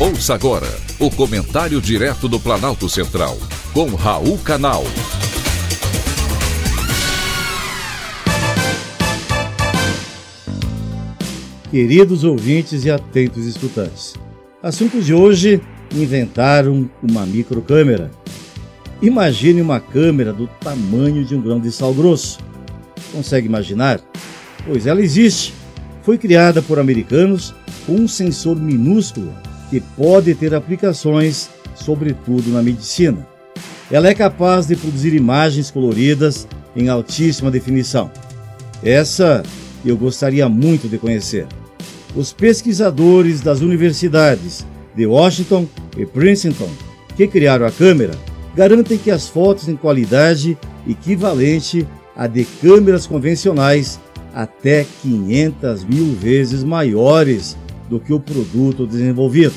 Ouça agora o comentário direto do Planalto Central, com Raul Canal. Queridos ouvintes e atentos escutantes, assunto de hoje: inventaram uma microcâmera. Imagine uma câmera do tamanho de um grão de sal grosso. Consegue imaginar? Pois ela existe. Foi criada por americanos com um sensor minúsculo que pode ter aplicações, sobretudo na medicina. Ela é capaz de produzir imagens coloridas em altíssima definição. Essa eu gostaria muito de conhecer. Os pesquisadores das universidades de Washington e Princeton, que criaram a câmera, garantem que as fotos têm qualidade equivalente a de câmeras convencionais até 500 mil vezes maiores do que o produto desenvolvido.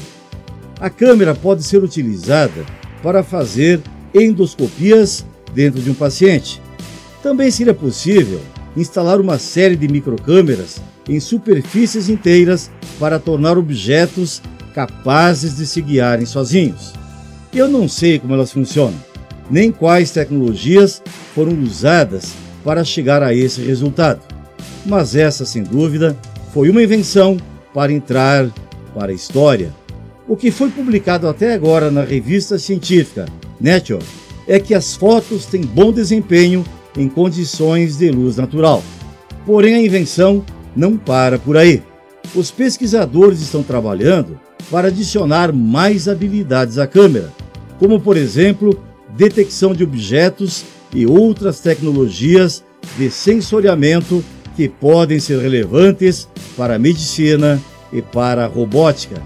A câmera pode ser utilizada para fazer endoscopias dentro de um paciente. Também seria possível instalar uma série de microcâmeras em superfícies inteiras para tornar objetos capazes de se guiarem sozinhos. Eu não sei como elas funcionam, nem quais tecnologias foram usadas para chegar a esse resultado, mas essa, sem dúvida, foi uma invenção para entrar para a história. O que foi publicado até agora na revista científica Nature é que as fotos têm bom desempenho em condições de luz natural. Porém, a invenção não para por aí. Os pesquisadores estão trabalhando para adicionar mais habilidades à câmera, como, por exemplo, detecção de objetos e outras tecnologias de sensoriamento que podem ser relevantes para a medicina e para a robótica.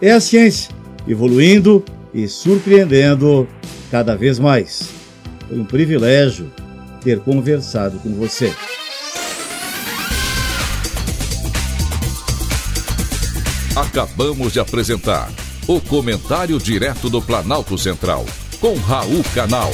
É a ciência evoluindo e surpreendendo cada vez mais. Foi um privilégio ter conversado com você. Acabamos de apresentar o Comentário Direto do Planalto Central, com Raul Canal.